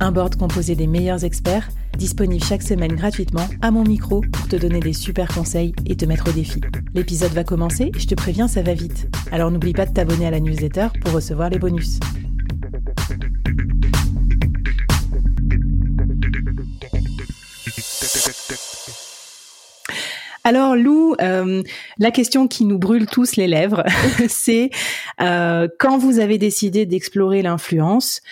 Un board composé des meilleurs experts, disponible chaque semaine gratuitement à mon micro pour te donner des super conseils et te mettre au défi. L'épisode va commencer je te préviens, ça va vite. Alors n'oublie pas de t'abonner à la newsletter pour recevoir les bonus. Alors Lou, euh, la question qui nous brûle tous les lèvres, c'est euh, quand vous avez décidé d'explorer l'influence,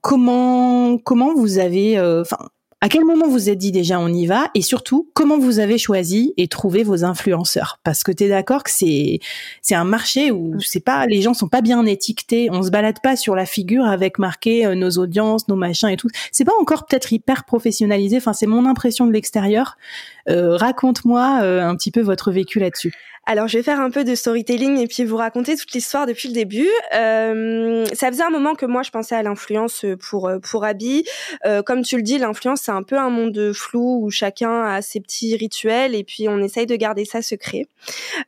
comment comment vous avez, euh, enfin, à quel moment vous êtes dit déjà on y va? Et surtout comment vous avez choisi et trouvé vos influenceurs? Parce que tu es d'accord que c'est c'est un marché où c'est pas les gens sont pas bien étiquetés, on se balade pas sur la figure avec marqué euh, nos audiences, nos machins et tout. C'est pas encore peut-être hyper professionnalisé, enfin c'est mon impression de l'extérieur. Raconte-moi un petit peu votre vécu là-dessus. Alors, je vais faire un peu de storytelling et puis vous raconter toute l'histoire depuis le début. Euh, ça faisait un moment que moi, je pensais à l'influence pour pour Abby. Euh, comme tu le dis, l'influence, c'est un peu un monde flou où chacun a ses petits rituels et puis on essaye de garder ça secret.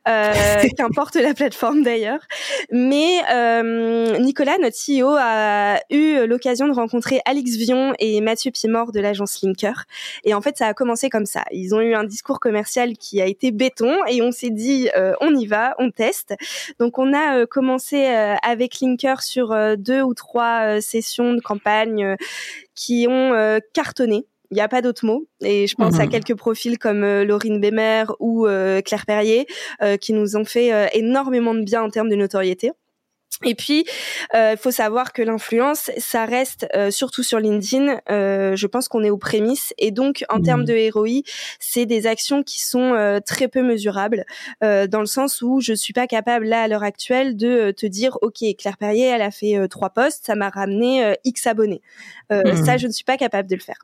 Euh, Qu'importe la plateforme d'ailleurs. Mais euh, Nicolas, notre CEO, a eu l'occasion de rencontrer Alix Vion et Mathieu Pimor de l'agence Linker. Et en fait, ça a commencé comme ça. Ils ont eu un discours commercial qui a été béton et on s'est dit euh, on y va, on teste. Donc on a euh, commencé euh, avec Linker sur deux ou trois sessions de campagne qui ont cartonné. Il n'y a pas d'autre mot. Et je pense à mhm. quelques profils comme Laurine Bémer ou Claire Perrier qui nous ont fait énormément de bien en termes de notoriété. Et puis, euh, il faut savoir que l'influence, ça reste euh, surtout sur LinkedIn. Euh, je pense qu'on est aux prémices et donc en termes mmh. de ROI, c'est des actions qui sont très peu mesurables, dans le sens où je suis pas capable là à l'heure actuelle de te dire, ok, Claire Perrier, elle a fait trois posts, ça m'a ramené X abonnés. Mmh. Ça, je ne suis pas capable de le faire.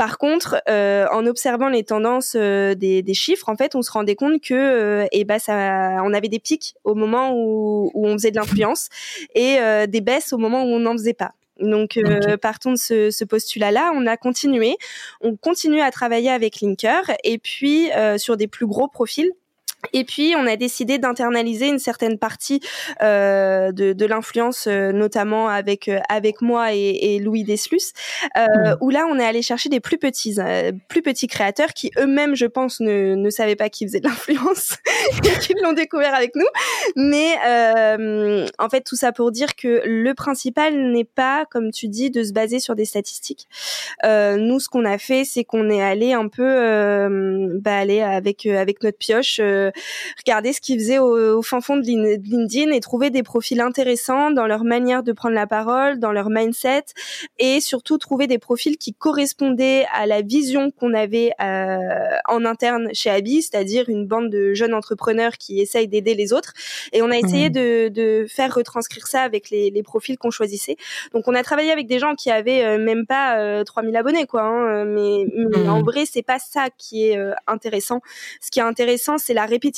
Par contre, en observant les tendances des, des, chiffres, en fait, on se rendait compte que, eh ben, ça, on avait des pics au moment où, où on faisait de l'influence et euh, des baisses au moment où on n'en faisait pas. Donc, euh, partons de ce, ce postulat-là, on a continué. On continue à travailler avec Linker et puis euh, sur des plus gros profils et puis, on a décidé d'internaliser une certaine partie euh, de, de l'influence, euh, notamment avec euh, avec moi et, et Louis Deslus, euh, mmh. où là, on est allé chercher des plus petits, euh, plus petits créateurs qui eux-mêmes, je pense, ne, ne savaient pas qu'ils faisaient de l'influence et qui l'ont découvert avec nous. Mais en fait, tout ça pour dire que le principal n'est pas, comme tu dis, de se baser sur des statistiques. nous, ce qu'on a fait, c'est qu'on est allé un peu, bah, aller avec avec notre pioche regarder ce qu'ils faisaient au, fin fond de LinkedIn et trouver des profils intéressants dans leur manière de prendre la parole, dans leur mindset et surtout trouver des profils qui correspondaient à la vision qu'on avait euh, en interne chez Abi, c'est-à-dire une bande de jeunes entrepreneurs qui essayent d'aider les autres. Et on a essayé mmh. de, de, faire retranscrire ça avec les, les profils qu'on choisissait. Donc on a travaillé avec des gens qui avaient euh, même pas euh, 3000 abonnés, quoi. Hein, mais, mais mmh. en vrai, c'est pas ça qui est euh, intéressant. Ce qui est intéressant, c'est la répétition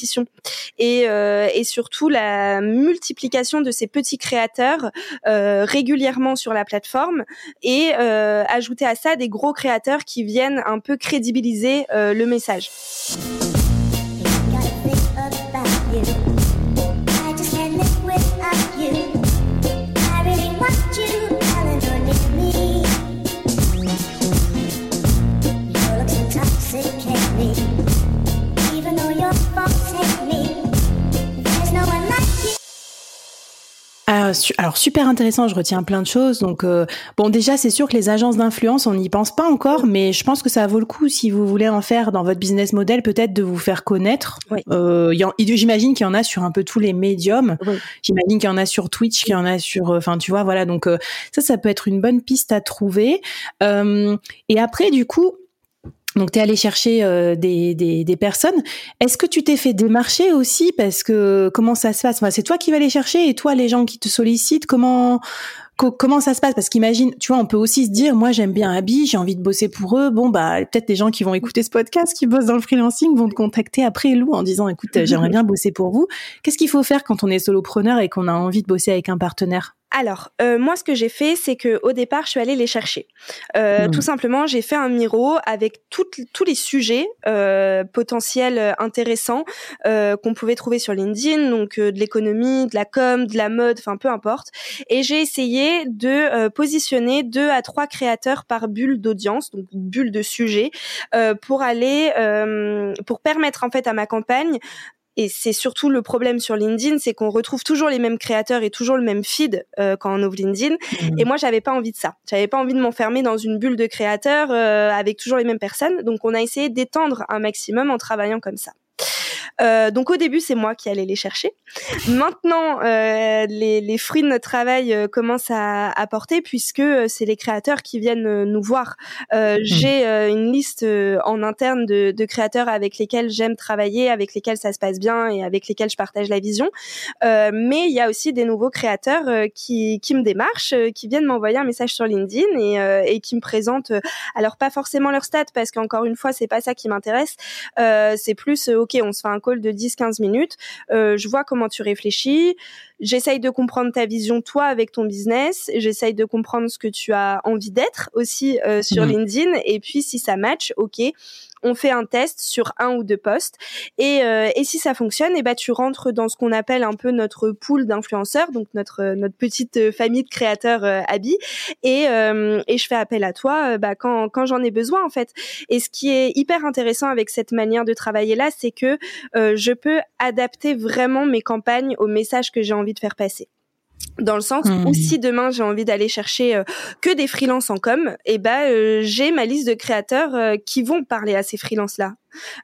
et, euh, et surtout la multiplication de ces petits créateurs euh, régulièrement sur la plateforme et euh, ajouter à ça des gros créateurs qui viennent un peu crédibiliser le message. Ah, alors super intéressant, je retiens plein de choses. Donc euh, bon, déjà c'est sûr que les agences d'influence, on n'y pense pas encore, mais je pense que ça vaut le coup si vous voulez en faire dans votre business model, peut-être de vous faire connaître. Euh, J'imagine qu'il y en a sur un peu tous les médiums. J'imagine qu'il y en a sur Twitch, qu'il y en a sur, euh, enfin tu vois, voilà. Donc euh, ça, ça peut être une bonne piste à trouver. et après, du coup, donc, tu es allé chercher euh, des, des, des, personnes. Est-ce que tu t'es fait démarcher aussi? Parce que comment ça se passe? Enfin, C'est toi qui vas les chercher et toi, les gens qui te sollicitent, comment comment ça se passe? Parce qu'imagine, tu vois, on peut aussi se dire, moi j'aime bien Abby, j'ai envie de bosser pour eux. Bon, bah peut-être des gens qui vont écouter ce podcast, qui bossent dans le freelancing, vont te contacter après Lou en disant, écoute, j'aimerais bien bosser pour vous. Qu'est-ce qu'il faut faire quand on est solopreneur et qu'on a envie de bosser avec un partenaire? Alors, euh, moi, ce que j'ai fait, c'est que au départ, je suis allée les chercher. Euh, hmm. Tout simplement, j'ai fait un Miro avec tous les sujets euh, potentiels euh, intéressants euh, qu'on pouvait trouver sur LinkedIn, donc de l'économie, de la com, de la mode, enfin peu importe. Et j'ai essayé de positionner deux à trois créateurs par bulle d'audience, donc bulle de sujet, pour aller, pour permettre en fait à ma campagne et c'est surtout le problème sur LinkedIn, c'est qu'on retrouve toujours les mêmes créateurs et toujours le même feed euh, quand on ouvre LinkedIn. Mmh. Et moi, j'avais pas envie de ça. J'avais pas envie de m'enfermer dans une bulle de créateurs euh, avec toujours les mêmes personnes. Donc, on a essayé d'étendre un maximum en travaillant comme ça. Euh, donc au début, c'est moi qui allais les chercher. Maintenant, euh, les, les, fruits de notre travail euh, commencent à, à porter puisque euh, c'est les créateurs qui viennent euh, nous voir. Euh, mmh. J'ai une liste en interne de, de créateurs avec lesquels j'aime travailler, avec lesquels ça se passe bien et avec lesquels je partage la vision. mais il y a aussi des nouveaux créateurs qui, qui me démarchent, qui viennent m'envoyer un message sur LinkedIn et, et qui me présentent. alors pas forcément leur stats parce qu'encore une fois, c'est pas ça qui m'intéresse. c'est plus ok, on se fait un call de 10-15 minutes. Euh, je vois comment tu réfléchis. J'essaye de comprendre ta vision toi avec ton business. J'essaye de comprendre ce que tu as envie d'être aussi euh, sur mmh. LinkedIn. Et puis si ça match, ok, on fait un test sur un ou deux postes. Et, euh, et si ça fonctionne, et eh ben tu rentres dans ce qu'on appelle un peu notre pool d'influenceurs, donc notre notre petite famille de créateurs euh, et euh, et je fais appel à toi euh, bah, quand quand j'en ai besoin en fait. Et ce qui est hyper intéressant avec cette manière de travailler là, c'est que je peux adapter vraiment mes campagnes aux messages que j'ai envie de faire passer dans le sens où mmh. si demain j'ai envie d'aller chercher euh, que des freelances en com, et eh ben euh, j'ai ma liste de créateurs euh, qui vont parler à ces freelances là.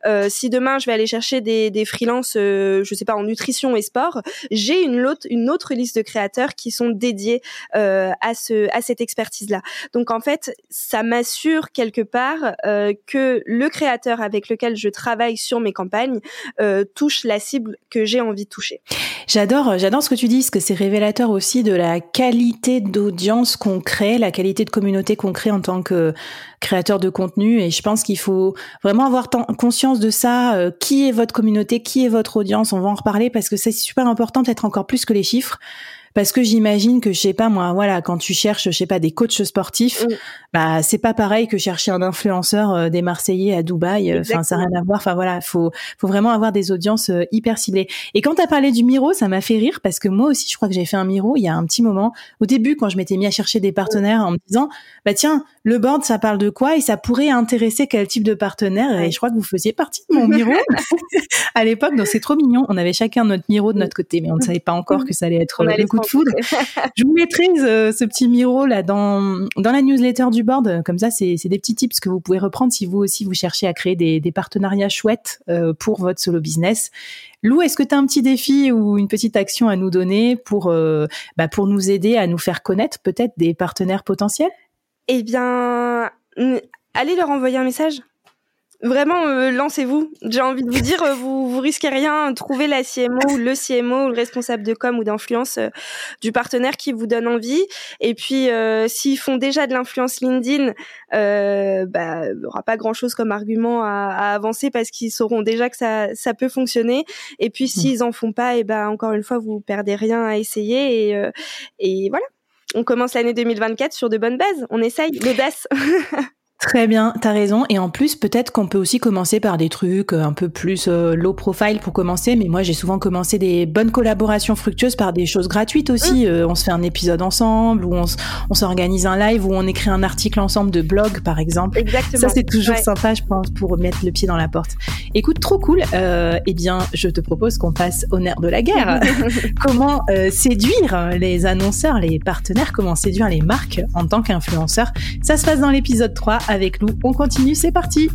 Euh, si demain je vais aller chercher des, des freelances, euh, je sais pas en nutrition et sport, j'ai une autre une autre liste de créateurs qui sont dédiés euh, à ce à cette expertise là. Donc en fait, ça m'assure quelque part euh, que le créateur avec lequel je travaille sur mes campagnes euh, touche la cible que j'ai envie de toucher. J'adore j'adore ce que tu dis, parce que c'est révélateur aussi de la qualité d'audience qu'on crée, la qualité de communauté qu'on crée en tant que créateur de contenu. Et je pense qu'il faut vraiment avoir conscience de ça. Euh, qui est votre communauté Qui est votre audience On va en reparler parce que c'est super important, peut-être encore plus que les chiffres parce que j'imagine que je sais pas moi voilà quand tu cherches je sais pas des coachs sportifs mm. bah c'est pas pareil que chercher un influenceur euh, des Marseillais à Dubaï euh, enfin ça n'a rien à voir. Enfin voilà faut faut vraiment avoir des audiences euh, hyper ciblées. Et quand tu as parlé du Miro ça m'a fait rire parce que moi aussi je crois que j'ai fait un Miro il y a un petit moment. Au début quand je m'étais mis à chercher des partenaires en me disant bah tiens le board ça parle de quoi et ça pourrait intéresser quel type de partenaire? Et je crois que vous faisiez partie de mon Miro. À l'époque donc c'est trop mignon. On avait chacun notre Miro de notre côté mais on ne savait pas encore que ça allait être le coup de foudre. je vous mettrai ce, ce, petit miro là dans dans la newsletter du board. Comme ça, c'est des petits tips que vous pouvez reprendre si vous aussi vous cherchez à créer des, des partenariats chouettes euh, pour votre solo business. Lou, est-ce que tu as un petit défi ou une petite action à nous donner pour euh, bah, pour nous aider à nous faire connaître peut-être des partenaires potentiels? Eh bien, allez leur envoyer un message. Vraiment, euh, lancez-vous. J'ai envie de vous dire, euh, vous vous risquez rien. Trouvez la CMO ou le CMO ou le responsable de com ou d'influence euh, du partenaire qui vous donne envie. Et puis, s'ils font déjà de l'influence LinkedIn, bah, il n'y aura pas grand-chose comme argument à, à avancer parce qu'ils sauront déjà que ça, ça peut fonctionner. Et puis, mmh. s'ils en font pas, et ben encore une fois, vous perdez rien à essayer. Et, et voilà. On commence l'année 2024 sur de bonnes bases. On essaye l'audace. Très bien, t'as raison. Et en plus, peut-être qu'on peut aussi commencer par des trucs euh, un peu plus euh, low profile pour commencer. Mais moi, j'ai souvent commencé des bonnes collaborations fructueuses par des choses gratuites aussi. Mmh. Euh, on se fait un épisode ensemble, ou on s'organise un live, ou on écrit un article ensemble de blog, par exemple. Exactement. Ça, c'est toujours sympa, je pense, pour mettre le pied dans la porte. Écoute, trop cool. eh bien, je te propose qu'on passe au nerf de la guerre. comment séduire les annonceurs, les partenaires, comment séduire les marques en tant qu'influenceur. Ça se passe dans l'épisode 3 avec Lou. On continue, c'est parti